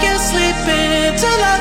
can't sleep until I